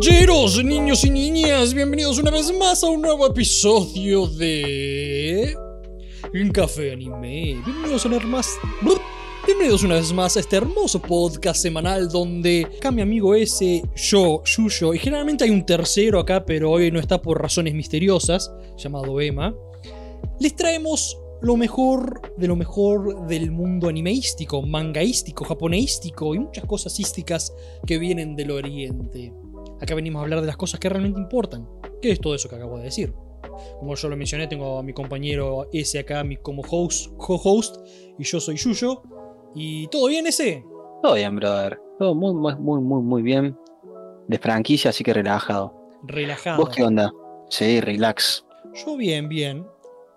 caballeros, niños y niñas, bienvenidos una vez más a un nuevo episodio de. Café Anime. Bienvenidos vez más. Bienvenidos una vez más a este hermoso podcast semanal donde acá mi amigo ese, yo, Yuyo, y generalmente hay un tercero acá, pero hoy no está por razones misteriosas, llamado Emma. Les traemos lo mejor de lo mejor del mundo animeístico, mangaístico, japoneístico y muchas cosas ísticas que vienen del oriente. Acá venimos a hablar de las cosas que realmente importan. ¿Qué es todo eso que acabo de decir? Como yo lo mencioné, tengo a mi compañero ese acá mi como host, co-host y yo soy Yuyo. ¿Y todo bien ese? Todo bien, brother. Todo muy, muy, muy, muy, muy bien. De franquicia, así que relajado. Relajado. ¿Vos qué onda? Sí, relax. Yo bien, bien.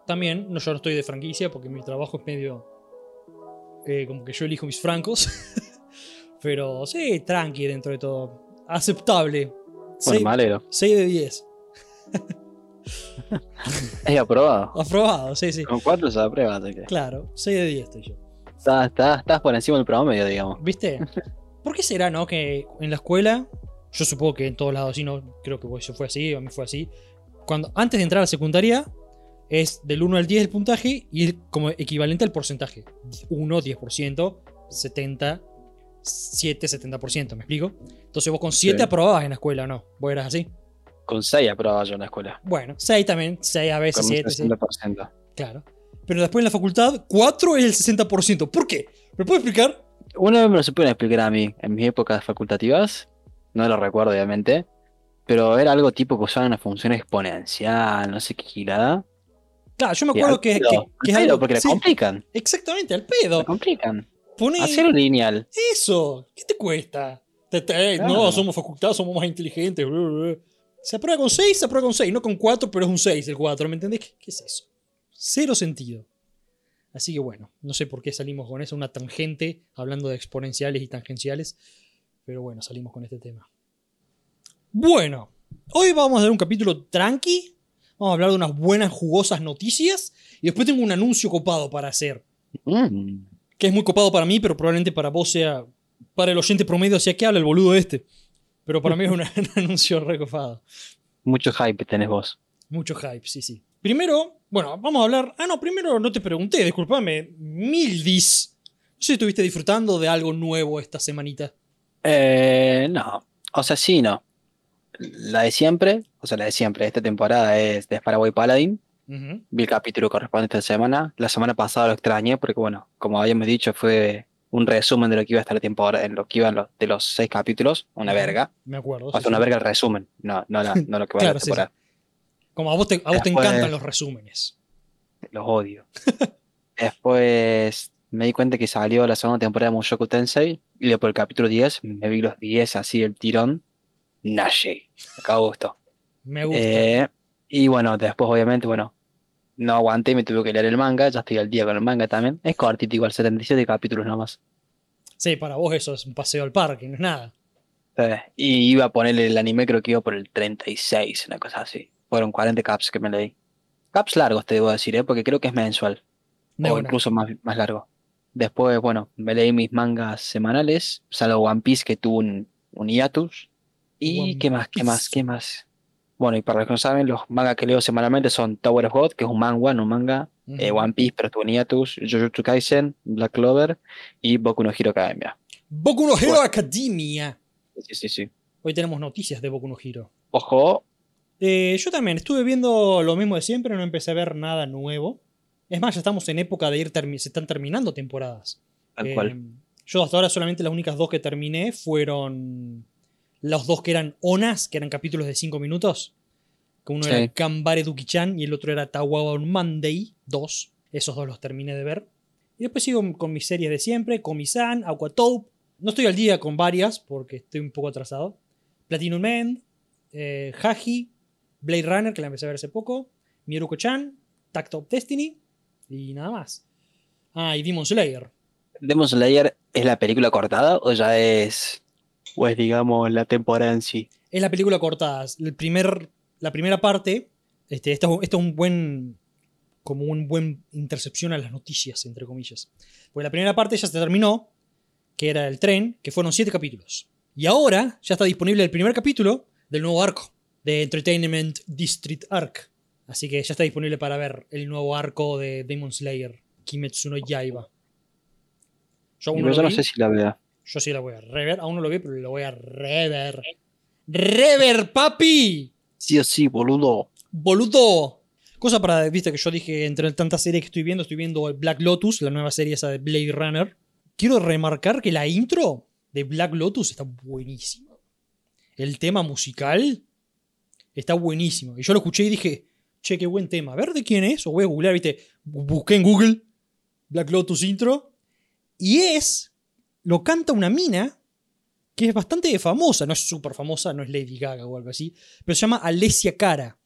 También, no, yo no estoy de franquicia porque mi trabajo es medio... eh, como que yo elijo mis francos. Pero sí, tranqui dentro de todo. Aceptable. Bueno, Seis- me alegro. 6 de 10. Es aprobado. Aprobado, sí, sí. Con cuatro se aprueba, así que. Claro, 6 de 10 estoy yo. Estás, estás, estás por encima del promedio, digamos. ¿Viste? ¿Por qué será, no? Que en la escuela, yo supongo que en todos lados así, no creo que vos- fue así, a mí fue así. Cuando antes de entrar a la secundaria, es del 1 al 10 el puntaje y es como equivalente al porcentaje. 1, 10%, 70, 7, 70%, ¿me explico? Entonces vos con 7 Sí. aprobabas en la escuela, ¿o no? ¿Vos eras así? Con seis aprobaba yo en la escuela. Bueno, 6 también, 6 a veces, Con un 7, sí. 60%. Claro. Pero después en la facultad, 4 es el 60%. ¿Por qué? ¿Me puedo explicar? Una vez me lo supieron explicar a mí en mis épocas facultativas. No lo recuerdo, obviamente. Pero era algo tipo que usaban una función exponencial, no sé qué girada. Claro, yo me acuerdo que, que- que es algo. porque la sí, complican. exactamente, al La pedo. complican. Hacer un lineal. eso. ¿Qué te cuesta? Te- te- Claro. No, somos facultad, somos más inteligentes. Se aprueba con 6, se aprueba con 6. No con 4, pero es un 6 el 4. ¿Me entendés? ¿Qué, qué es eso? Cero sentido. Así que bueno, no sé por qué salimos con eso, una tangente, hablando de exponenciales y tangenciales. Pero bueno, salimos con este tema. Bueno, hoy vamos a dar un capítulo tranqui. Vamos a hablar de unas buenas, jugosas noticias. Y después tengo un anuncio copado para hacer. Mm. Que es muy copado para mí, pero probablemente para vos sea. Para el oyente promedio, sea que habla el boludo este. Pero para mí es un, un anuncio recopado. Mucho hype tenés vos. Mucho hype, sí, sí. Primero, bueno, vamos a hablar. Ah, no, primero no te pregunté, disculpame. Mildis. No sé si estuviste disfrutando de algo nuevo esta semanita. Eh, no. O sea, sí, no. La de siempre, o sea, la de siempre, esta temporada es de Paraguay Paladin. Vi el capítulo correspondiente esta semana. La semana pasada lo extrañé porque, bueno, como habíamos dicho, fue un resumen de lo que iba a estar la temporada, en lo que iban los, de los seis capítulos. Una verga. Me acuerdo. Sí, sea, una sí. verga el resumen, no, no, la- no lo que va a Claro, la sí, sí. temporada. Como a vos te, a vos te encantan los resúmenes. Los odio. Después me di cuenta que salió la segunda temporada de Mushoku Tensei y después el capítulo 10 me vi los 10 así el tirón. Nashi. Acabó gusto. Me gusta. Eh, y bueno, después obviamente, bueno, no aguanté y me tuve que leer el manga, ya estoy al día con el manga también. Es cortito igual, 77 capítulos nomás. Sí, para vos eso es un paseo al parque, no es nada. Y iba a ponerle el anime, creo que iba por el 36, una cosa así. Fueron 40 caps que me leí. Caps largos te debo decir, ¿eh? porque creo que es mensual. De o una. incluso más, más largo. Después, bueno, me leí mis mangas semanales, salvo One Piece que tuvo un, un hiatus. ¿Y One qué más? ¿Qué más? ¿Qué más? Bueno, y para los que no saben, los mangas que leo semanalmente son Tower of God, que es un manga, no un manga, eh. One Piece, pero tuvo un hiatus, Jujutsu Kaisen, Black Clover y Boku no Hero Academia. Boku no Hero Bueno. Academia. Sí, sí, sí. Hoy tenemos noticias de Boku no Hero. Ojo, Eh, yo también estuve viendo lo mismo de siempre, no empecé a ver nada nuevo. Es más, ya estamos en época de ir, se están terminando temporadas. tal Eh, cual. Yo hasta ahora solamente las únicas dos que terminé fueron los dos que eran Onas, que eran capítulos de 5 minutos. Que uno Sí. era Kambare Duki-chan y el otro era Tawawa on Monday 2. Esos dos los terminé de ver. Y después sigo con mis series de siempre, Komi-san, Aquatope. No estoy al día con varias porque estoy un poco atrasado. Platinum Man, eh, Haji, Blade Runner, que la empecé a ver hace poco, Miruko-chan, Tact of Destiny y nada más. Ah, y Demon Slayer. ¿Demon Slayer es la película cortada o ya es, o es digamos, la temporada en sí? Es la película cortada. El primer, la primera parte, este, esto, esto es un buen, como un buen intercepción a las noticias, entre comillas. Porque la primera parte ya se terminó, que era el tren, que fueron siete capítulos. Y ahora ya está disponible el primer capítulo del nuevo arco de Entertainment District Arc. Así que ya está disponible para ver el nuevo arco de Demon Slayer, Kimetsu no Yaiba. Yo, yo no vi. sé si la vea. Yo sí la voy a rever. Aún no lo vi, pero lo voy a rever. ¡Rever, papi! Sí o sí, boludo. Boludo. Cosa para, viste que yo dije, entre tantas series que estoy viendo, estoy viendo Black Lotus, la nueva serie esa de Blade Runner. Quiero remarcar que la intro de Black Lotus está buenísima. El tema musical está buenísimo. Y yo lo escuché y dije, che, qué buen tema. A ver de quién es. O voy a googlear, viste. Busqué en Google Black Lotus intro. Y es, lo canta una mina que es bastante famosa. No es súper famosa, no es Lady Gaga o algo así. Pero se llama Alessia Cara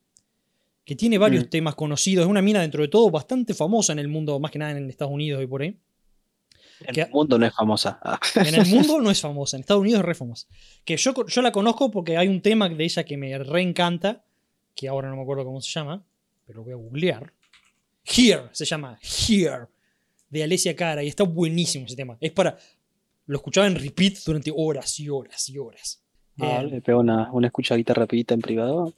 que tiene varios Mm. temas conocidos. Es una mina, dentro de todo, bastante famosa en el mundo, más que nada en Estados Unidos y por ahí. En ¿Qué? el mundo no es famosa. Ah. En el mundo no es famosa, en Estados Unidos es re famosa. Que yo, yo la conozco porque hay un tema de ella que me reencanta, que ahora no me acuerdo cómo se llama, pero lo voy a googlear. Here, se llama Here, de Alessia Cara, y está buenísimo ese tema. Es para. Lo escuchaba en repeat durante horas y horas y horas. Ah, Eh, le pego una, una escuchadita rapidita en privado.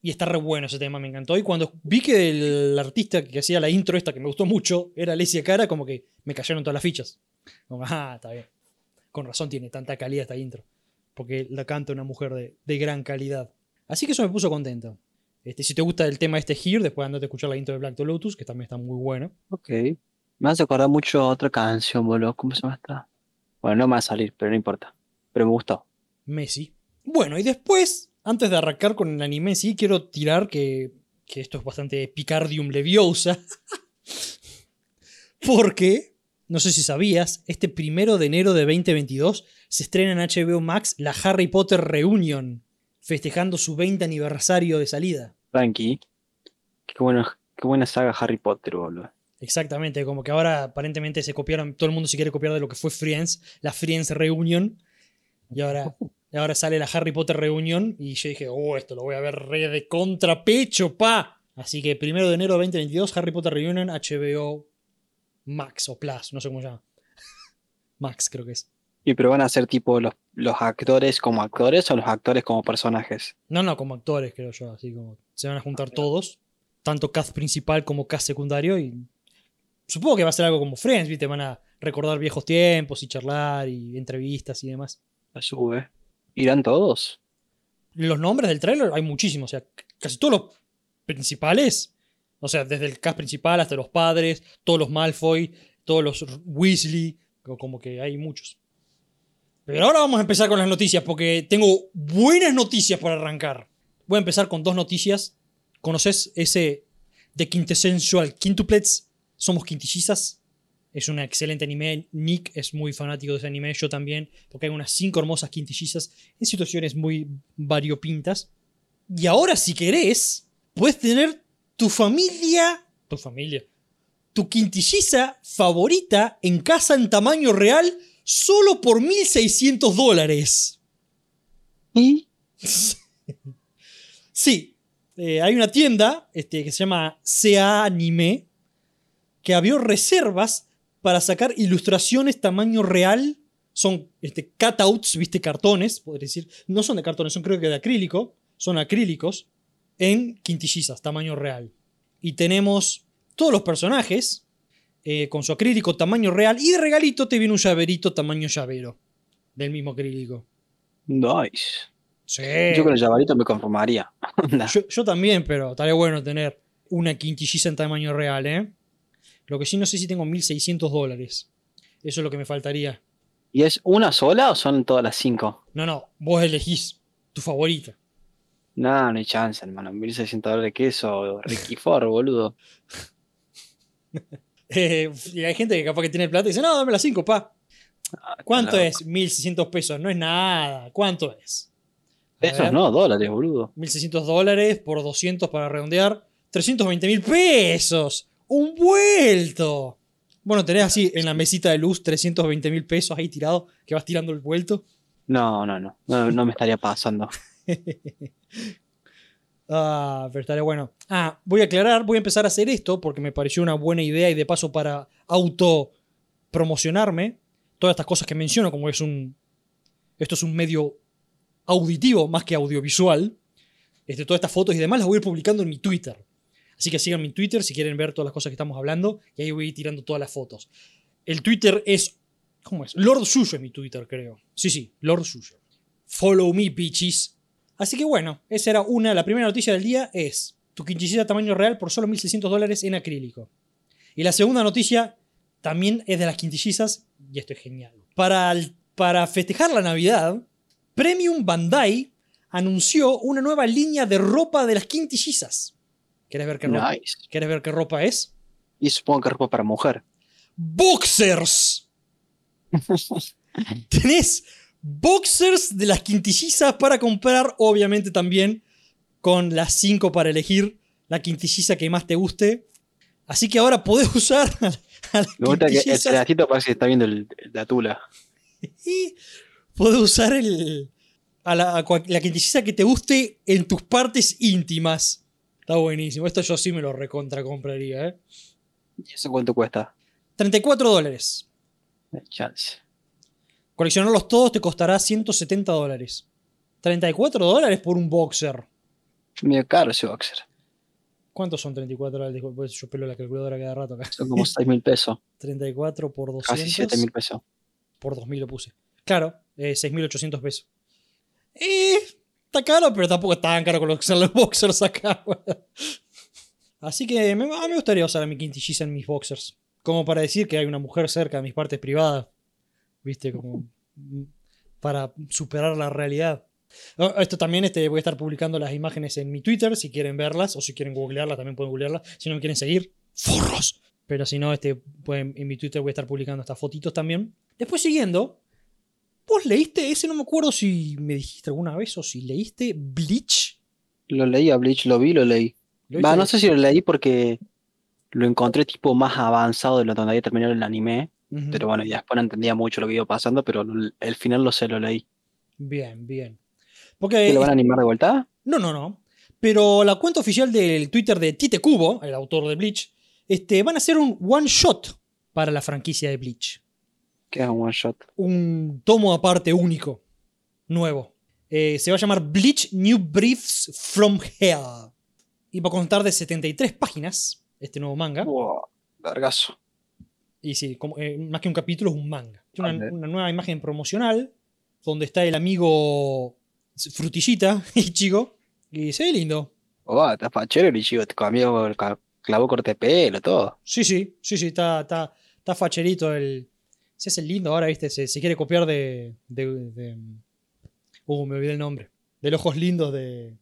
Y está re bueno ese tema, me encantó. Y cuando vi que el artista que hacía la intro esta, que me gustó mucho, era Alessia Cara, como que me cayeron todas las fichas. Como, ah, está bien. Con razón tiene tanta calidad esta intro. Porque la canta una mujer de, de gran calidad. Así que eso me puso contento. Este, si te gusta el tema este Here, después andate a escuchar la intro de Black Lotus, que también está muy buena. Ok. Me hace acordar mucho a otra canción, boludo. ¿Cómo se llama esta? Bueno, no me va a salir, pero no importa. Pero me gustó. Messi. Bueno, y después, antes de arrancar con el anime, sí quiero tirar que, que esto es bastante Picardium Leviosa. Porque, no sé si sabías, este primero de enero de 2022 se estrena en HBO Max la Harry Potter Reunion, festejando su 20 aniversario de salida. Frankie. Qué buena, qué buena saga Harry Potter, boludo. Exactamente, como que ahora aparentemente se copiaron, todo el mundo se quiere copiar de lo que fue Friends, la Friends Reunion, y ahora, y ahora sale la Harry Potter Reunion, y yo dije, oh, esto lo voy a ver re de contrapecho, pa. Así que primero de enero de 2022, Harry Potter Reunion, HBO Max o Plus, no sé cómo se llama. Max creo que es. Y pero van a ser tipo los, los actores como actores o los actores como personajes. No, no, como actores creo yo, así como se van a juntar todos, tanto cast principal como cast secundario, y supongo que va a ser algo como Friends, ¿viste? Van a recordar viejos tiempos y charlar y entrevistas y demás. La sube. ¿Irán todos? Los nombres del tráiler hay muchísimos, o sea, casi todos los principales, o sea, desde el cast principal hasta los padres, todos los Malfoy, todos los Weasley, co- como que hay muchos. Pero ahora vamos a empezar con las noticias, porque tengo buenas noticias para arrancar. Voy a empezar con dos noticias. ¿Conoces ese de Quintessential Quintuplets? Somos quintillizas. Es un excelente anime. Nick es muy fanático de ese anime, yo también, porque hay unas cinco hermosas quintillizas en situaciones muy variopintas. Y ahora, si querés, puedes tener tu familia, tu familia, tu quintilliza favorita en casa en tamaño real solo por 1.600 dólares. ¿Y? Sí, eh, hay una tienda este, que se llama CA Anime que abrió reservas para sacar ilustraciones tamaño real. Son este, cutouts, viste, cartones, podría decir. No son de cartones, son creo que de acrílico. Son acrílicos en quintillizas, tamaño real. Y tenemos todos los personajes eh, con su acrílico tamaño real. Y de regalito te viene un llaverito tamaño llavero. Del mismo acrílico. Nice. Sí. Yo con el llavarito me conformaría. Yo, yo también, pero estaría bueno tener una quintilliza en tamaño real, ¿eh? Lo que sí no sé si tengo 1600 dólares. Eso es lo que me faltaría. ¿Y es una sola o son todas las cinco? No, no, vos elegís tu favorita. No, no hay chance, hermano. 1600 dólares de queso, Ricky Ford, boludo. Eh, y hay gente que capaz que tiene plata y dice, no, dame las 5, pa. Ah, ¿Cuánto es? 1600 pesos. No es nada. ¿Cuánto es? Pesos no, dólares, boludo. 1600 dólares por 200 para redondear. 320 mil pesos. Un vuelto. Bueno, tenés así en la mesita de luz 320 mil pesos ahí tirado, que vas tirando el vuelto. No, no, no. No, no me estaría pasando. Ah, pero estaría bueno. Ah, voy a aclarar, voy a empezar a hacer esto porque me pareció una buena idea y de paso para auto promocionarme. Todas estas cosas que menciono, como es un. Esto es un medio auditivo más que audiovisual. Este, todas estas fotos y demás las voy a ir publicando en mi Twitter. Así que sigan mi Twitter si quieren ver todas las cosas que estamos hablando. Y ahí voy tirando todas las fotos. El Twitter es. ¿Cómo es? Lord Suyo es mi Twitter, creo. Sí, sí, Lord Suyo. Follow me, bitches. Así que bueno, esa era una. La primera noticia del día es: tu quinchillita tamaño real por solo 1.600 dólares en acrílico. Y la segunda noticia también es de las quintillizas, y esto es genial. Para, para festejar la Navidad, Premium Bandai anunció una nueva línea de ropa de las quintillizas. ¿Querés ver qué ropa. ¿querés ver qué ropa es? Y supongo que ropa para mujer. ¡Boxers! Tenés boxers de las quintillizas para comprar, obviamente también con las 5 para elegir la quintilliza que más te guste. Así que ahora podés usar a, a las Me gusta que el pedacito parece que está viendo el- la tula. y podés usar el, a la, a la quintilliza que te guste en tus partes íntimas. Está buenísimo. Esto yo sí me lo recontra compraría, ¿eh? ¿Y eso cuánto cuesta? 34 dólares. Hay chance. Coleccionarlos todos te costará 170 dólares. 34 dólares por un boxer. Medio caro ese boxer. ¿Cuántos son 34 dólares? Pues yo pelo la calculadora cada rato acá. Son como 6 mil pesos. 34 por 200. Casi 7 mil pesos. Por 2000 lo puse. Claro, eh, 6.800 pesos. Eh, está caro, pero tampoco es tan caro coleccionar los boxers acá. Así que me, a mí me gustaría usar a mi quintilliza en mis boxers. Como para decir que hay una mujer cerca de mis partes privadas. ¿Viste? Como mm, para superar la realidad. Oh, Esto también este, voy a estar publicando las imágenes en mi Twitter, si quieren verlas, o si quieren googlearlas, también pueden googlearlas. Si no me quieren seguir, ¡forros! Pero si no, este, en mi Twitter voy a estar publicando estas fotitos también. Después siguiendo, ¿vos leíste ese? No me acuerdo si me dijiste alguna vez o si leíste Bleach. Lo leí a Bleach, lo vi, lo leí. ¿Lo no sé si lo leí porque lo encontré tipo más avanzado de lo donde había terminado el anime. Pero bueno, ya después no entendía mucho lo que iba pasando, pero el final lo sé, lo leí. Bien, bien. Porque ¿Y lo van a animar de vuelta? No, no, no. Pero la cuenta oficial del Twitter de Tite Kubo, el autor de Bleach, este, van a hacer un one shot para la franquicia de Bleach. Que es un one shot. Un tomo aparte único, nuevo. Eh, se va a llamar Bleach New Briefs from Hell. Y va a contar de 73 páginas este nuevo manga. Wow, largazo. Y sí, como, eh, más que un capítulo, es un manga. Una, una nueva imagen promocional donde está el amigo Frutillita, Ichigo. Y se ve lindo. Oh, está fachero el Ichigo, te cambió, el clavó corte pelo, todo. Sí, sí, sí, sí, está, está, está facherito el. Se hace el lindo ahora, viste, se, se quiere copiar de, de, de- Uh, me olvidé el nombre. De los ojos lindos de.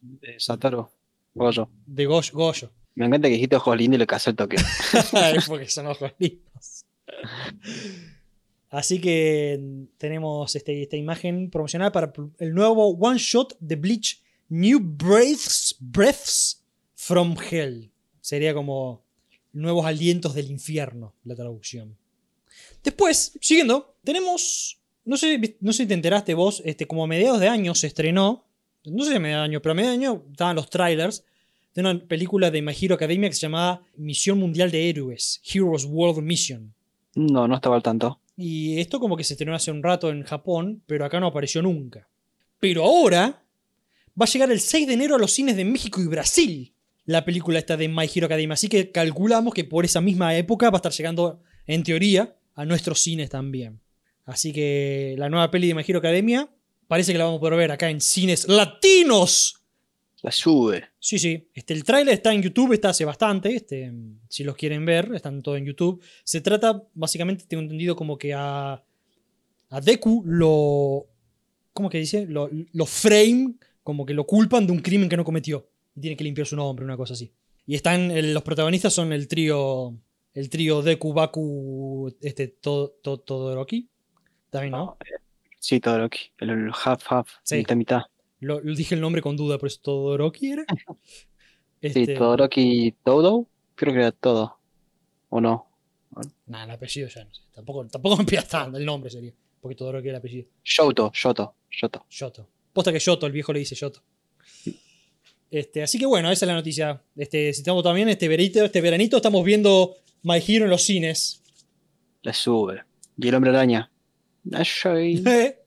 De Satoru. Goyo. de Goyo. Goyo. Me encanta que dijiste ojos lindos y le casé el toque. Porque son ojos lindos. Así que tenemos este- esta imagen promocional para el nuevo one shot de Bleach New Breaths, Breaths from Hell. Sería como nuevos alientos del infierno, la traducción. Después, siguiendo, tenemos. No sé, no sé si te enteraste vos, este, como a mediados de año se estrenó. No sé si a mediados de año, pero a mediados de año estaban los trailers de una película de My Hero Academia que se llamaba Misión Mundial de Héroes, Heroes World Mission. No, no estaba al tanto. Y esto como que se estrenó hace un rato en Japón, pero acá no apareció nunca. Pero ahora va a llegar el 6 de enero a los cines de México y Brasil la película esta de My Hero Academia. Así que calculamos que por esa misma época va a estar llegando, en teoría, a nuestros cines también. Así que la nueva peli de My Hero Academia parece que la vamos a poder ver acá en cines latinos. La sube. Sí, sí. Este, el tráiler está en YouTube, está hace bastante. Este, si los quieren ver, están todos en YouTube. Se trata, básicamente, tengo entendido como que a, a Deku lo. ¿Cómo que dice? Lo, lo frame, como que lo culpan de un crimen que no cometió. Y tiene que limpiar su nombre, una cosa así. Y están. el- los protagonistas son el trío. El trío Deku, Baku, este, to, to- Todoroki. También, ¿no? Sí, Todoroki. El, el half half. Sí. Mitad mitad. Lo, lo dije el nombre con duda, pero es Todoroki, ¿era? Sí, Este, Todoroki Todo. Creo que era todo. ¿O no? Nah, el apellido ya no sé. Tampoco, tampoco me pidas tanto, el nombre sería. Porque Todoroki era el apellido. Shoto, Shoto, Shoto. Shoto. Posta que Shoto, el viejo le dice Shoto. Este, así que bueno, esa es la noticia. Este, si estamos también este veranito, este veranito estamos viendo My Hero en los cines. La sube. Y el hombre araña. Eh,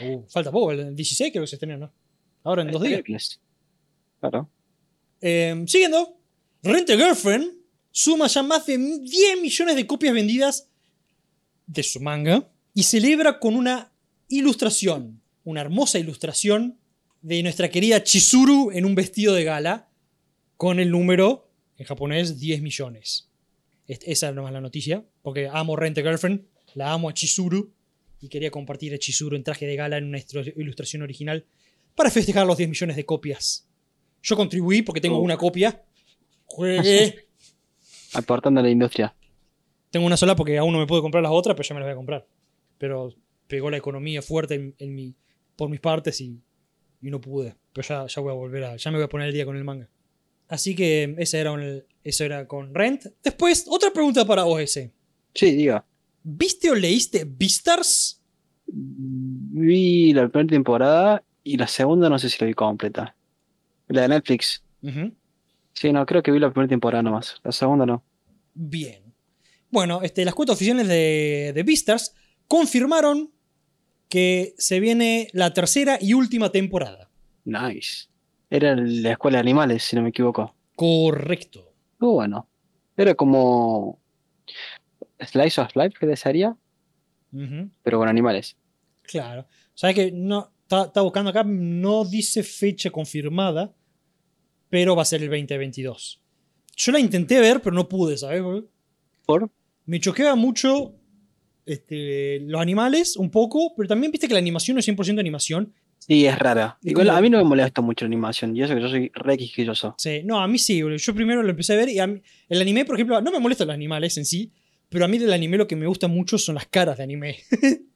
Uh, falta poco, el 16 creo que se estrena, ¿no? Ahora en dos días. Claro. Eh, siguiendo, Rent a Girlfriend suma ya más de 10 millones de copias vendidas de su manga y celebra con una ilustración, una hermosa ilustración de nuestra querida Chizuru en un vestido de gala con el número, en japonés, 10 millones. Es- Esa es nomás la noticia, porque amo Rent a Girlfriend, la amo a Chizuru y quería compartir a Chizuru en traje de gala en una ilustración original para festejar los 10 millones de copias. Yo contribuí porque tengo Oh. una copia. Juegué. Aportando a la industria. tengo una sola porque aún no me puedo comprar las otras, pero ya me las voy a comprar. Pero pegó la economía fuerte en, en mi, por mis partes y, y no pude. Pero ya, ya voy a volver a. Ya me voy a poner el día con el manga. Así que ese era un- eso era con Rent. Después, otra pregunta para vos ese. Sí, diga. ¿Viste o leíste Beastars? Vi la primera temporada y la segunda no sé si la vi completa. La de Netflix. Sí, no, creo que vi la primera temporada nomás. La segunda no. Bien. Bueno, este, las cuentas oficiales de, de Beastars confirmaron que se viene la tercera y última temporada. Nice. Era la escuela de animales, si no me equivoco. Correcto. Muy bueno. Era como Slice of Life, que Ujú. pero con animales. Claro. ¿Sabes que no está, está buscando acá? No dice fecha confirmada, pero va a ser el 2022. Yo la intenté ver, pero no pude, ¿sabes? ¿Por? Me choquea mucho este, los animales, un poco, pero también viste que la animación no es 100% animación. Sí, es rara. Igual a mí no me molesta mucho la animación, y eso que yo soy re quisquilloso. Sí, no, a mí sí, boludo. Yo primero lo empecé a ver y a mí- el anime, por ejemplo, no me molestan los animales en sí, pero a mí del anime lo que me gusta mucho son las caras de anime.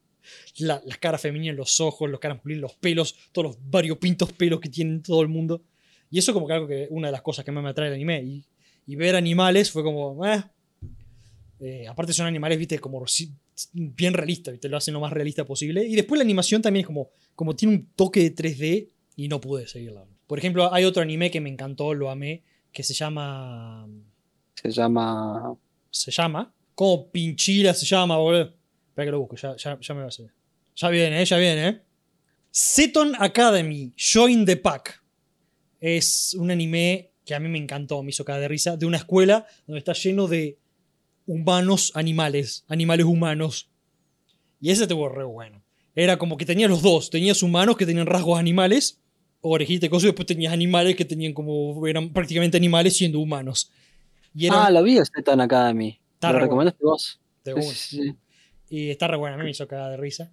La- las caras femeninas, los ojos, los caras masculinas, los pelos, todos los variopintos pelos que tiene todo el mundo. Y eso como que algo que una de las cosas que más me atrae del anime. Y, y ver animales fue como, eh. Eh, aparte son animales, viste, como bien realistas, viste, lo hacen lo más realista posible. Y después la animación también es como, como tiene un toque de 3D y no pude seguirla. Por ejemplo, hay otro anime que me encantó, lo amé, que se llama... Se llama. Se llama... Como Pinchila se llama, boludo. Espera que lo busco, ya, ya, ya me va a hacer. Ya viene, eh, ya viene, eh. Seton Academy, Join the Pack. Es un anime que a mí me encantó, me hizo caer de risa, de una escuela donde está lleno de humanos animales, animales humanos. Y ese estuvo re bueno. Era como que tenías los dos, tenías humanos que tenían rasgos animales, orejita y cosas, y después tenías animales que tenían como, eran prácticamente animales siendo humanos. Y era Ah, lo vi, Seton Academy. Está ¿Lo re recomendaste vos? de Sí, sí, sí. Y está re buena, a mí me hizo cagar de risa.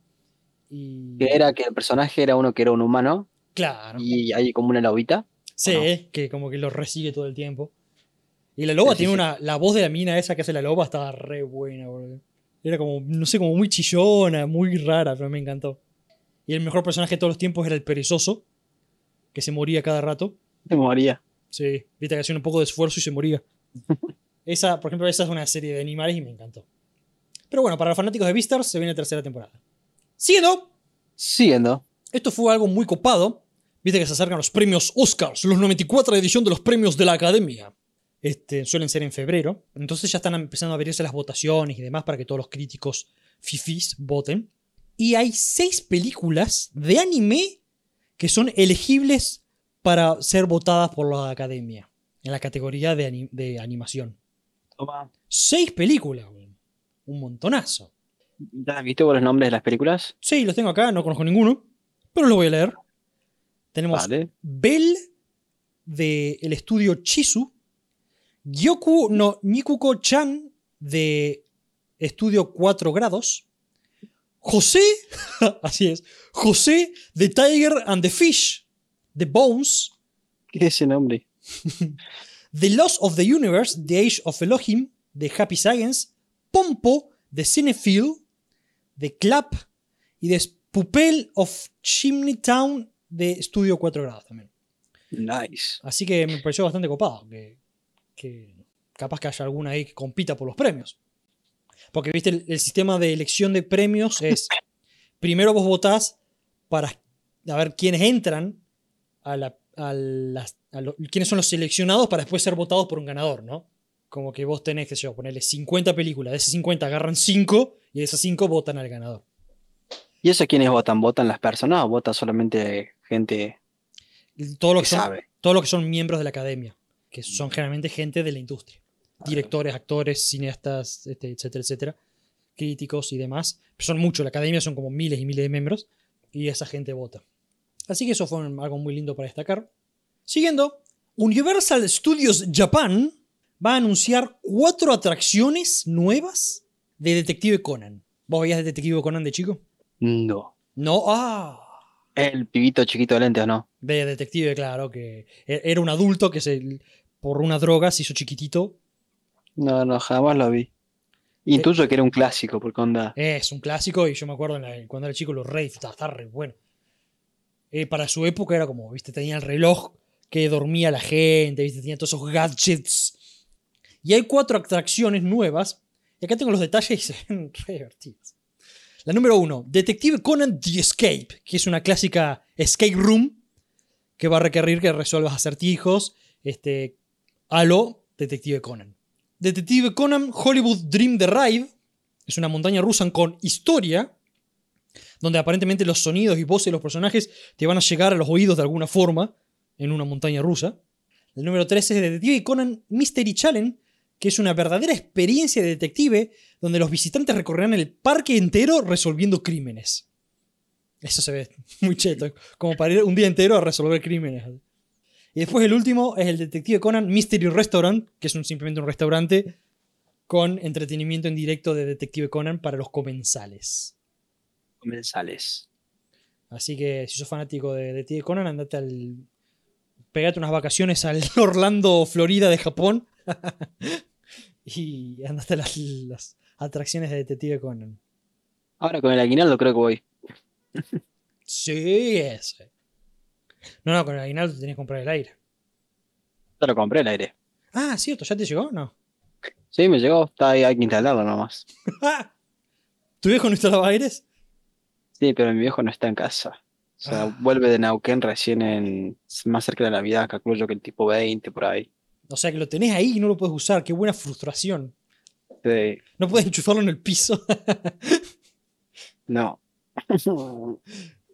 Y... Que era que el personaje era uno que era un humano Claro. y hay como una lobita. Sí, ¿o que como que lo resigue todo el tiempo. Y la loba Sí, tiene sí. una. La voz de la mina esa que hace la loba estaba re buena, boludo. Era como, no sé, como muy chillona, muy rara, pero me encantó. Y el mejor personaje de todos los tiempos era el perezoso, que se moría cada rato. Se moría. Sí, viste que hacía un poco de esfuerzo y se moría. esa, por ejemplo, esa es una serie de animales y me encantó. Pero bueno, para los fanáticos de Beastars se viene la tercera temporada. Siguiendo, Siguiendo. esto fue algo muy copado. Viste que se acercan los premios Oscars, los 94 edición de los premios de la Academia. Este, suelen ser en febrero. Entonces ya están empezando a abrirse las votaciones y demás para que todos los críticos fifis voten. Y hay seis películas de anime que son elegibles para ser votadas por la Academia en la categoría de, de animación. Toma. Seis películas, un montonazo. ¿Ya has visto los nombres de las películas? Sí, los tengo acá, no conozco ninguno, pero los voy a leer. Tenemos Vale. Bell de el estudio Chisu, Gyoku no Nikuko-chan de estudio 4 grados, José, así es, José de Tiger and the Fish de Bones, ¿Qué es ese nombre? The Loss of the Universe, The Age of Elohim, de Happy Science, Pompo, de Cinefield, de Clap, y de Pupel of Chimney Town, de Studio 4 grados también. Nice. Así que me pareció bastante copado, que, que capaz que haya alguna ahí que compita por los premios. Porque, viste, el, el sistema de elección de premios es, primero vos votás para a ver quiénes entran a la, a las- a lo- quiénes son los seleccionados para después ser votados por un ganador, ¿no? Como que vos tenés, que sé yo, ponerle 50 películas, de esas 50 agarran 5 y de esas 5 votan al ganador. ¿Y eso quiénes votan? ¿Votan las personas o vota solamente gente Todo lo que que, son, sabe? todo lo que son miembros de la academia, que son generalmente gente de la industria. Directores, actores, cineastas, este, etcétera, etcétera. Críticos y demás. Son muchos, la academia son como miles y miles de miembros. Y esa gente vota. Así que eso fue algo muy lindo para destacar. Siguiendo, Universal Studios Japan va a anunciar cuatro atracciones nuevas de Detective Conan. ¿Vos veías Detective Conan de chico? No. No, ah. El pibito chiquito de lentes, ¿o no? De detective, claro, que e- era un adulto que se, por una droga se hizo chiquitito. No, no, jamás lo vi. Intuyo que era un clásico, porque onda. Es un clásico y yo me acuerdo en la- cuando era chico los Reyes, está, está re bueno. Eh, para su época era como, viste, tenía el reloj que dormía la gente, viste, tenía todos esos gadgets. Y hay cuatro atracciones nuevas. Y acá tengo los detalles y se ven re divertidos. La número uno, Detective Conan The Escape, que es una clásica escape room que va a requerir que resuelvas acertijos este, a lo Detective Conan. Detective Conan Hollywood Dream The Ride es una montaña rusa con historia, donde aparentemente los sonidos y voces de los personajes te van a llegar a los oídos de alguna forma en una montaña rusa. El número 13 es Detective Conan Mystery Challenge, que es una verdadera experiencia de detective donde los visitantes recorrerán el parque entero resolviendo crímenes. Eso se ve muy cheto, como para ir un día entero a resolver crímenes. Y después el último es el Detective Conan Mystery Restaurant, que es un- simplemente un restaurante con entretenimiento en directo de Detective Conan para los comensales. Comensales. Así que si sos fanático de Detective Conan, andate al. Pegate unas vacaciones al Orlando, Florida de Japón. y andate a las, las atracciones de Detective Conan. Ahora con el aguinaldo creo que voy. Sí, ese. No, no, con el aguinaldo te tenés que comprar el aire. Ya lo compré el aire. Ah, cierto, ¿ya te llegó? No. Sí, me llegó. Está ahí, hay que instalarlo nomás. ¿Tu viejo no instalaba aires? Sí, pero mi viejo no está en casa. O sea, Ah. vuelve de Neuquén recién en más cerca de Navidad, calculo yo que el tipo 20 por ahí. O sea que lo tenés ahí y no lo puedes usar. Qué buena frustración. Sí, No puedes enchufarlo en el piso. no.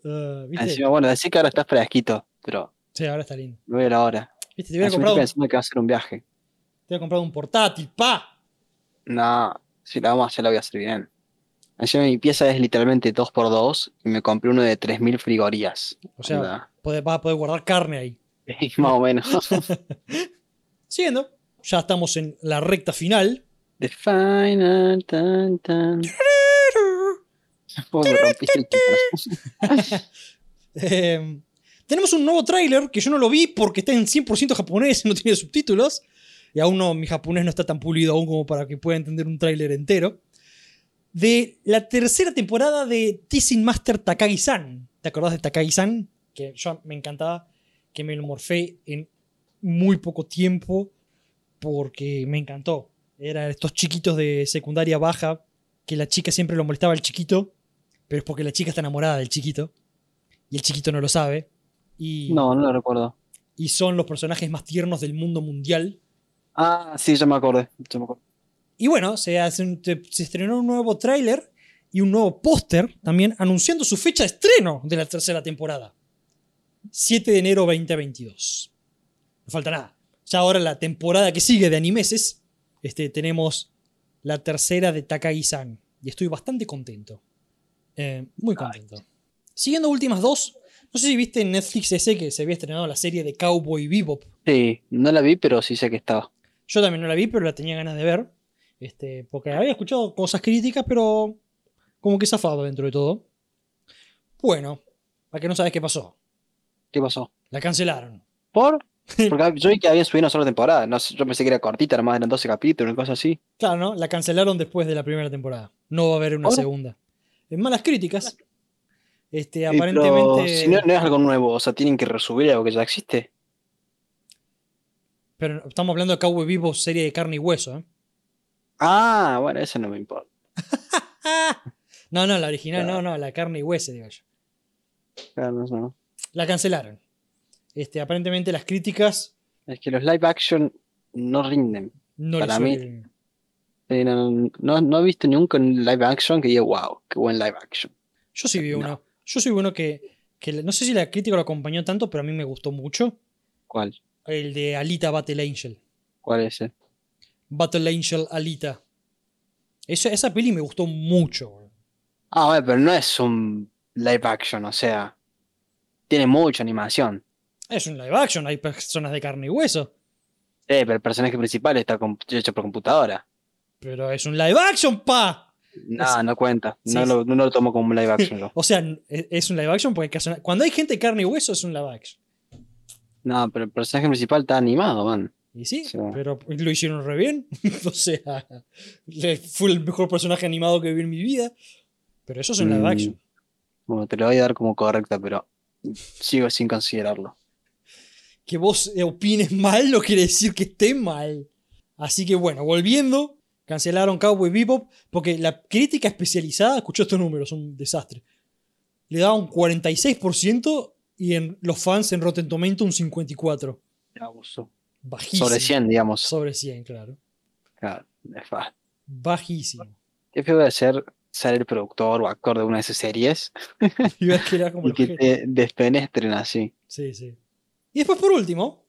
¿Viste? Encima, bueno, decir que ahora está fresquito, pero Sí, ahora está lindo. no era la hora. ¿Viste? Te hubiera, comprado, estoy te pensando que va a ser un viaje. hubiera comprado un portátil, pa. No, si la vamos a hacer, la voy a hacer bien. Encima mi pieza es literalmente 2x2 y me compré uno de 3000 frigorías. O sea, podés- vas a poder guardar carne ahí. más o menos. Siguiendo, ya estamos en la recta final. The final tan tan. Rompiste el. Eh, tenemos un nuevo tráiler que yo no lo vi porque está en 100% japonés y no tiene subtítulos. Y aún no, mi japonés no está tan pulido aún como para que pueda entender un tráiler entero. De la tercera temporada de Teasing Master Takagi-san. ¿Te acordás de Takagi-san? Que yo me encantaba, que me lo morfé en muy poco tiempo porque me encantó. Eran estos chiquitos de secundaria baja que la chica siempre lo molestaba al chiquito, pero es porque la chica está enamorada del chiquito y el chiquito no lo sabe. Y, No, no lo recuerdo. y son los personajes más tiernos del mundo mundial. Ah, sí, ya me acordé. ya me acordé. Y bueno, se, hace se estrenó un nuevo tráiler y un nuevo póster también anunciando su fecha de estreno de la tercera temporada. 7 de enero 2022. No falta nada. Ya ahora la temporada que sigue de animeses, este, tenemos la tercera de Takagi-san. Y estoy bastante contento. Eh, muy contento. Siguiendo últimas dos, no sé si viste en Netflix ese que se había estrenado la serie de Cowboy Bebop. Sí, no la vi, pero sí sé que estaba. Yo también no la vi, pero la tenía ganas de ver. Este, porque había escuchado cosas críticas, pero como que zafaba dentro de todo. Bueno, para que no sabes qué pasó. ¿Qué pasó? La cancelaron. ¿Por? Porque yo vi que habían subido una sola temporada. No yo pensé que era cortita, nada más eran 12 capítulos, una cosa así. Claro, ¿no? La cancelaron después de la primera temporada. No va a haber una ¿Ahora? segunda. En malas críticas. Este, Sí, aparentemente. Si no, no es algo nuevo, o sea, tienen que resubir algo que ya existe. Pero estamos hablando de Cowboy Vivo, serie de carne y hueso, ¿eh? Ah, bueno, eso no me importa. No, no, la original, Claro. no, no, la carne y hueso, digo yo. Claro, no. La cancelaron. Este, aparentemente las críticas Es que los live action no rinden. no Para mí- Sí, no, no, he visto nunca un live action que diga, wow, qué buen live action. Yo sí vi No. uno. Yo soy uno que, que no sé si la crítica lo acompañó tanto, pero a mí me gustó mucho. ¿Cuál? El de Alita Battle Angel. ¿Cuál es ese? Battle Angel Alita. Esa, esa peli me gustó mucho. Ah, bueno, pero no es un live action, o sea, tiene mucha animación. Es un live action, hay personas de carne y hueso. Sí, pero el personaje principal está hecho por computadora. Pero es un live action, pa. No, no cuenta. No, lo, no lo tomo como un live action. O sea, es es un live action porque cuando hay gente de carne y hueso es un live action. No, pero el personaje principal está animado, man. Y sí, Sí. pero lo hicieron re bien. o sea, fue el mejor personaje animado que vi en mi vida. Pero eso es un live Mm. action. Bueno, te lo voy a dar como correcta, pero sigo sin considerarlo. Que vos opines mal no quiere decir que esté mal. Así que bueno, volviendo, cancelaron Cowboy Bebop porque la crítica especializada escuchó estos números, son un desastre. Le daba un 46% y en los fans en Rotten Tomatoes un 54%. Abuso. Bajísimo. Sobre 100, digamos. Sobre 100, claro. Claro, es fácil. Bajísimo. Qué feo de ser ser el productor o actor de una de esas series Y que era como y que te despenestren así. Sí, sí. Y después, por último,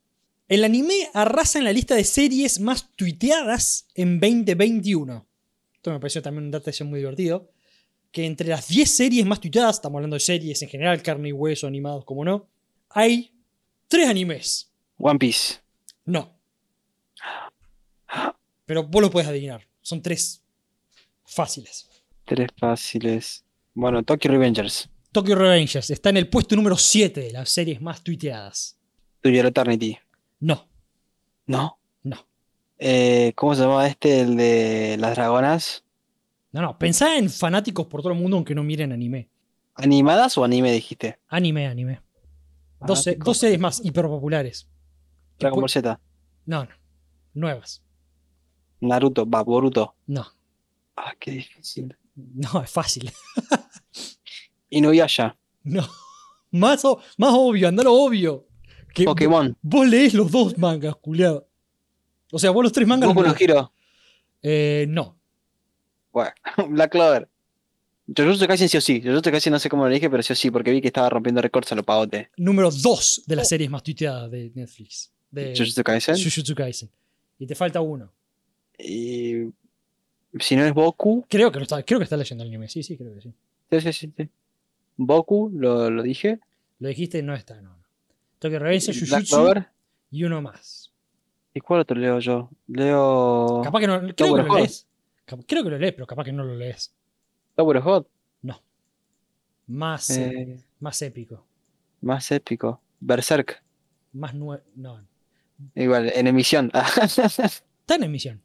el anime arrasa en la lista de series más tuiteadas en 2021. Esto me pareció también un detalle muy divertido. Que entre las 10 series más tuiteadas, estamos hablando de series en general, carne y hueso, animados como no, hay 3 animes. One Piece. No. Pero vos lo puedes adivinar. Son 3 fáciles. Tres fáciles. Bueno, Tokyo Revengers. Tokyo Revengers está en el puesto número 7 de las series más tuiteadas. To Your Eternity. No, ¿No? no. Eh, ¿cómo se llama este? El de las dragonas. No, no. Pensá en fanáticos por todo el mundo aunque no miren anime. ¿Animadas o anime dijiste? Anime, anime. Dos, dos series más hiperpopulares. Dragon Ball Z. No, no. Nuevas. Naruto. Va, Boruto. No. Ah, qué difícil. No, es fácil. Inuyasha. No. Más, o- más obvio, andalo obvio. Que Pokémon. Vos lees los dos mangas, culiado. O sea, vos los tres mangas. los no lees. Hero. Eh, no. Bueno, Black Clover. Jujutsu Kaisen sí o sí. Jujutsu Kaisen no sé cómo lo dije, pero sí o sí, porque vi que estaba rompiendo récords a lo pavote. Número dos de las series más tuiteadas de Netflix. De Jujutsu Kaisen. Jujutsu Kaisen. Y te falta uno. Y si no es Boku, Creo que, lo está, creo que está leyendo el anime. Sí, sí, creo que sí. sí, sí, sí, sí. Boku, lo, lo dije. Lo dijiste, no está, no. No. Tokyo Revengers, Black Jujutsu y uno más. ¿Y cuál otro leo yo? Leo. Capaz que no. Creo que lo lees. Creo que lo lees, pero capaz que no lo lees. Tower of God. Más, eh, más épico. más épico. Berserk. Más nuevo. No. Igual, en emisión. Está en emisión.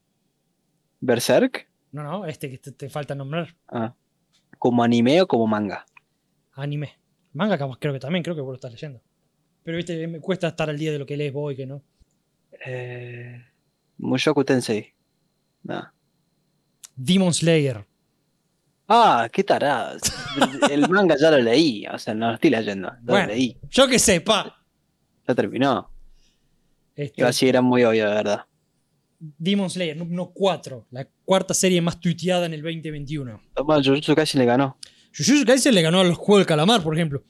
¿Berserk? No, no, este que te, te falta nombrar. Ah. ¿Como anime o como manga? Anime. Manga creo que también, creo que vos lo estás leyendo. Pero viste, me cuesta estar al día de lo que lees vos y que no. Eh, Mushoku Tensei. No. Demon Slayer. Ah, qué tarado. El manga ya lo leí, o sea, no lo estoy leyendo. Ya Bueno. lo leí. Yo que sepa. Ya terminó. Este, Igual sí era muy obvio, de verdad. Demon Slayer, no 4. La cuarta serie más tuiteada en el 2021. Toma, Jujutsu casi le ganó. Jujutsu Kaisen le ganó a los Juegos del Calamar, por ejemplo.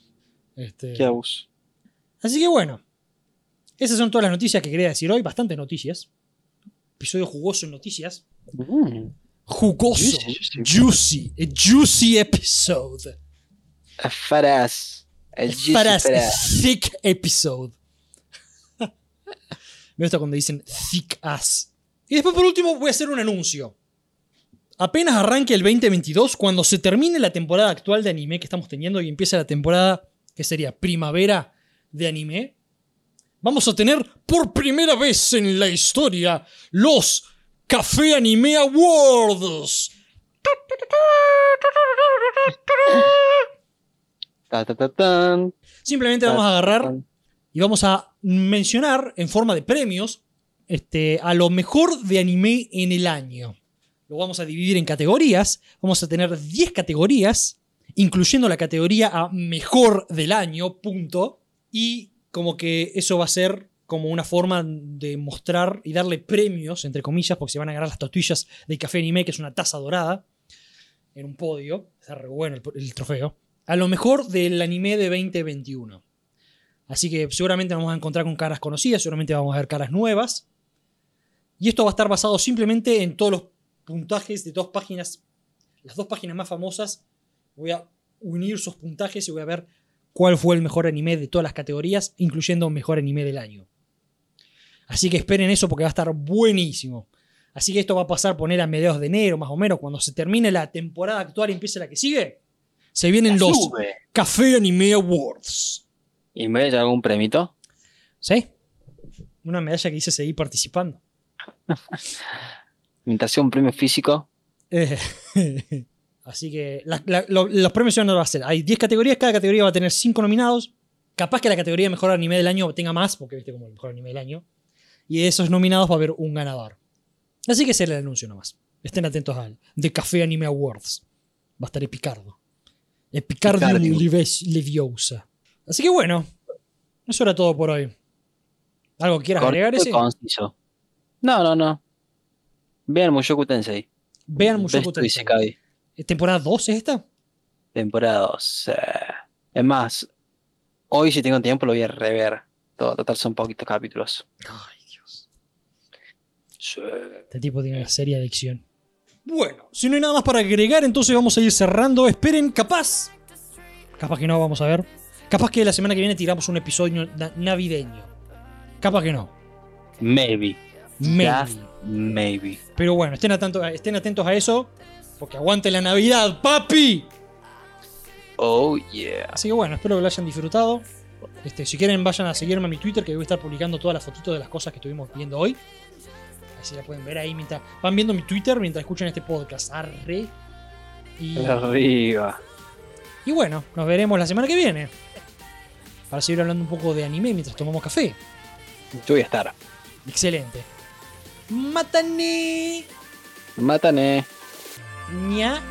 Este, Qué abuso. Así que bueno. Esas son todas las noticias que quería decir hoy. Bastantes noticias. Episodio jugoso en noticias. Mm. Jugoso. Juicy, juicy. A juicy episode. A fat ass. A juicy Fat ass, fat ass. thick episode. Me gusta cuando dicen thick ass. Y después por último voy a hacer un anuncio. Apenas arranque el 2022, cuando se termine la temporada actual de anime que estamos teniendo y empieza la temporada que sería primavera de anime, vamos a tener por primera vez en la historia los Café Anime Awards. Simplemente vamos a agarrar y vamos a mencionar en forma de premios este, a lo mejor de anime en el año. Lo vamos a dividir en categorías. Vamos a tener 10 categorías, incluyendo la categoría a mejor del año, punto. Y como que eso va a ser como una forma de mostrar y darle premios, entre comillas, porque se van a ganar las tortillas del café anime, que es una taza dorada, en un podio. Está re bueno el, el trofeo. a lo mejor del anime de 2021. Así que seguramente vamos a encontrar con caras conocidas, seguramente vamos a ver caras nuevas. Y esto va a estar basado simplemente en todos los puntajes de dos páginas, las dos páginas más famosas. Voy a unir sus puntajes y voy a ver cuál fue el mejor anime de todas las categorías, incluyendo mejor anime del año. Así que esperen eso porque va a estar buenísimo. Así que esto va a pasar a poner a mediados de enero, más o menos, cuando se termine la temporada actual y empiece la que sigue. Se vienen los. Café Anime Awards. ¿Y me voy a algún premito? ¿Sí? Una medalla que dice seguir participando. Mientras sea un premio físico, Eh, Así que la- la- lo- los premios se van a hacer. Hay 10 categorías, cada categoría va a tener 5 nominados. Capaz que la categoría Mejor Anime del Año tenga más, porque viste como el Mejor Anime del Año. Y de esos nominados va a haber un ganador. Así que ese es el anuncio nomás. Estén atentos al The Café Anime Awards. Va a estar Epicardo. Epicardium Leviosa. Así que bueno, eso era todo por hoy. ¿Algo quieras agregar corto ese? conciso. No, no, no. Vean Mushoku Tensei. Vean Mushoku Tensei. Isekai. ¿Temporada 2 es esta? Temporada 2. Es más, hoy si tengo tiempo lo voy a rever. Todo, total son poquitos capítulos. Ay, Dios. Sí. Este tipo tiene una seria adicción. Bueno, si no hay nada más para agregar, entonces vamos a ir cerrando. Esperen, capaz. Capaz que no, vamos a ver. Capaz que la semana que viene tiramos un episodio na- navideño. Capaz que no. Maybe. Maybe. Just maybe. Pero bueno, estén atentos, estén atentos a eso. Porque aguante la Navidad, papi. Oh yeah. Así que bueno, espero que lo hayan disfrutado. Este, si quieren, vayan a seguirme a mi Twitter, que voy a estar publicando todas las fotitos de las cosas que estuvimos viendo hoy. Así la pueden ver ahí mientras van viendo mi Twitter mientras escuchan este podcast. Arre. Y, Arriba. y bueno, nos veremos la semana que viene. Para seguir hablando un poco de anime mientras tomamos café. Yo voy a estar. Excelente. Matane. Mátane. Nya.